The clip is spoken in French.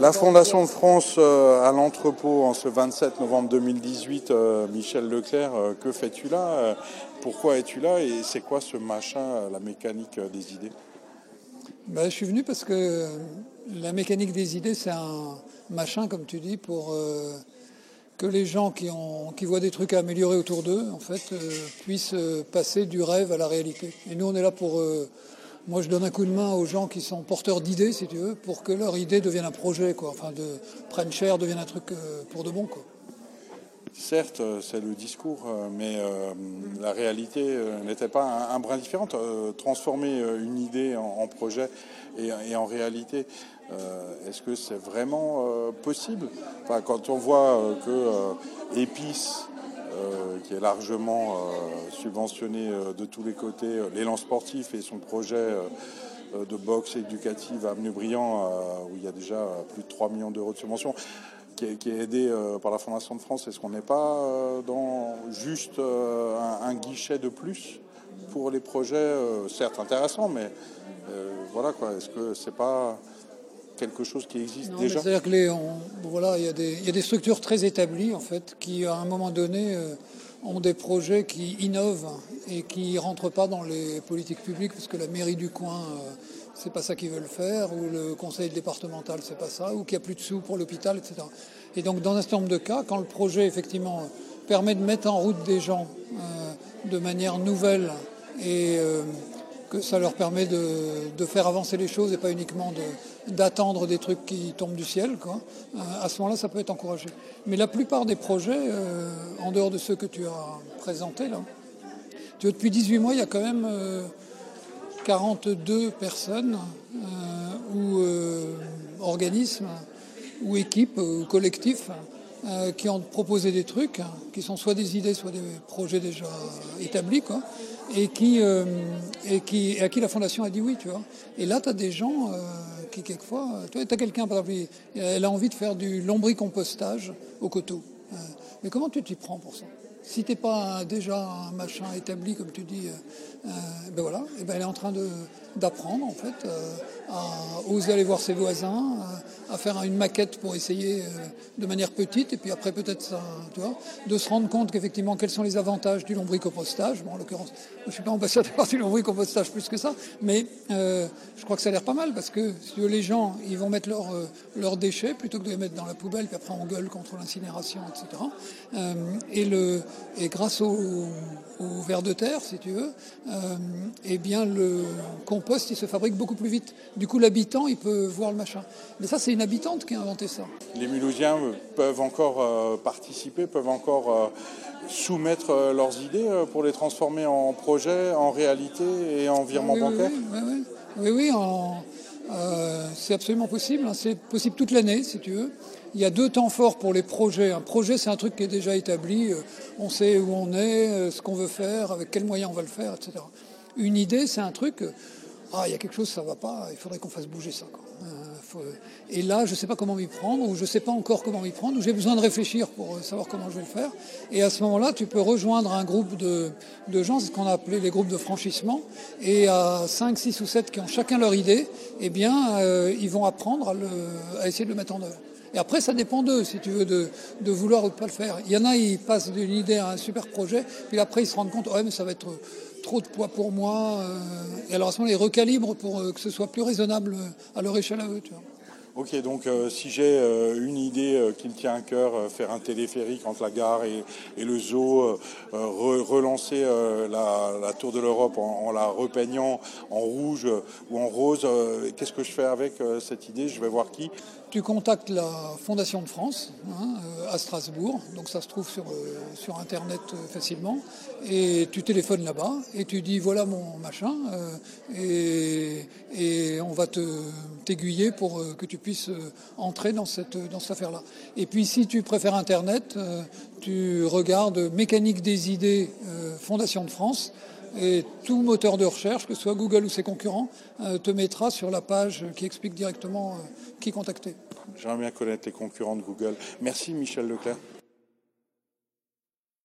La Fondation de France euh, à l'entrepôt en ce 27 novembre 2018, euh, Michel Leclerc, euh, que fais-tu là Pourquoi es-tu là Et c'est quoi ce machin, la mécanique des idées? Ben, Je suis venu parce que la mécanique des idées, c'est un machin, comme tu dis, pour que les gens qui, ont, qui voient des trucs à améliorer autour d'eux, en fait, puissent passer du rêve à la réalité. Et nous, on est là pour moi, je donne un coup de main aux gens qui sont porteurs d'idées, si tu veux, pour que leur idée devienne un projet, quoi. Enfin, de prenne cher, devienne un truc euh, pour de bon, quoi. Certes, euh, c'est le discours, euh, mais la réalité n'était pas un, brin différente. transformer une idée en, projet et, en réalité, est-ce que c'est vraiment possible? Quand on voit que Épice euh, qui est largement euh, subventionné euh, de tous les côtés, l'élan sportif et son projet de boxe éducative à Avenue-Briand, où il y a déjà plus de 3 millions d'euros de subvention, qui est, aidé par la Fondation de France. Est-ce qu'on n'est pas dans juste un, guichet de plus pour les projets, certes intéressants, mais voilà quoi, est-ce que c'est pas quelque chose qui existe déjà C'est-à-dire que voilà, il y, a des, structures très établies en fait qui à un moment donné euh, ont des projets qui innovent et qui rentrent pas dans les politiques publiques parce que la mairie du coin euh, c'est pas ça qu'ils veulent faire ou le conseil départemental c'est pas ça ou qu'il n'y a plus de sous pour l'hôpital etc. Et donc dans un certain nombre de cas, quand le projet effectivement permet de mettre en route des gens euh, de manière nouvelle et que ça leur permet de, faire avancer les choses et pas uniquement d'attendre des trucs qui tombent du ciel. Quoi. Euh, à ce moment-là, ça peut être encouragé. Mais la plupart des projets, euh, en dehors de ceux que tu as présentés, là, tu vois, depuis 18 mois, il y a quand même 42 euh, personnes ou organismes ou équipes ou collectifs qui ont proposé des trucs, qui sont soit des idées, soit des projets déjà établis, quoi, et qui, euh, et qui, à qui la fondation a dit oui, tu vois. Et là, tu as des gens euh, qui, quelquefois, tu as quelqu'un, par exemple, elle a envie de faire du lombricompostage au coteau. Euh, mais comment tu t'y prends pour ça? Si t'es pas déjà un machin établi, comme tu dis, ben voilà, et ben elle est en train d'apprendre, en fait, à oser aller voir ses voisins, à faire une maquette pour essayer de manière petite, et puis après peut-être ça, tu vois, de se rendre compte qu'effectivement, quels sont les avantages du lombricompostage. Bon, en l'occurrence, je ne suis pas ambassadeur du lombricompostage plus que ça, mais euh, je crois que ça a l'air pas mal, parce que si les gens, ils vont mettre euh, leurs déchets plutôt que de les mettre dans la poubelle, puis après on gueule contre l'incinération, etc. Euh, et, le, et grâce au, au de terre, si tu veux, eh bien le compost, il se fabrique beaucoup plus vite. Du coup, l'habitant, il peut voir le machin. Mais ça, c'est une habitante qui a inventé ça. Les Mulhousiens peuvent encore euh, participer, peuvent encore euh, soumettre euh, leurs idées pour les transformer en projet, en réalité et en virement bancaire? Oui, oui, c'est absolument possible. Hein. C'est possible toute l'année, si tu veux. Il y a deux temps forts pour les projets. Un projet, c'est un truc qui est déjà établi. On sait où on est, ce qu'on veut faire, avec quels moyens on va le faire, etc. Une idée, c'est un truc ah, il y a quelque chose, ça va pas, il faudrait qu'on fasse bouger ça. Euh, et là, je ne sais pas comment m'y prendre, ou je ne sais pas encore comment m'y prendre, ou j'ai besoin de réfléchir pour euh, savoir comment je vais le faire. Et à ce moment-là, tu peux rejoindre un groupe de, gens, c'est ce qu'on a appelé les groupes de franchissement, et à 5, 6 ou 7 qui ont chacun leur idée, eh bien, euh, ils vont apprendre à, essayer de le mettre en œuvre. Et après, ça dépend d'eux, si tu veux, de, vouloir ou de pas le faire. Il y en a, ils passent d'une idée à un super projet, puis après, ils se rendent compte, ouais, mais ça va être trop de poids pour moi. Euh, et alors à ce moment-là, ils recalibrent pour euh, que ce soit plus raisonnable euh, à leur échelle à eux. Ok, donc si j'ai une idée qui me tient à cœur, faire un téléphérique entre la gare et, le zoo, relancer la, Tour de l'Europe en, la repeignant en rouge ou en rose, qu'est-ce que je fais avec cette idée? Je vais voir qui. Tu contactes la Fondation de France hein, à Strasbourg, donc ça se trouve sur, sur Internet facilement, et tu téléphones là-bas et tu dis voilà mon machin, et, et, on va t'aiguiller pour que tu puisses entrer dans cette, dans cette affaire-là. Et puis si tu préfères Internet, tu regardes Mécanique des idées Fondation de France, et tout moteur de recherche, que ce soit Google ou ses concurrents, euh, te mettra sur la page qui explique directement euh, qui contacter. J'aimerais bien connaître les concurrents de Google. Merci Michel Leclerc.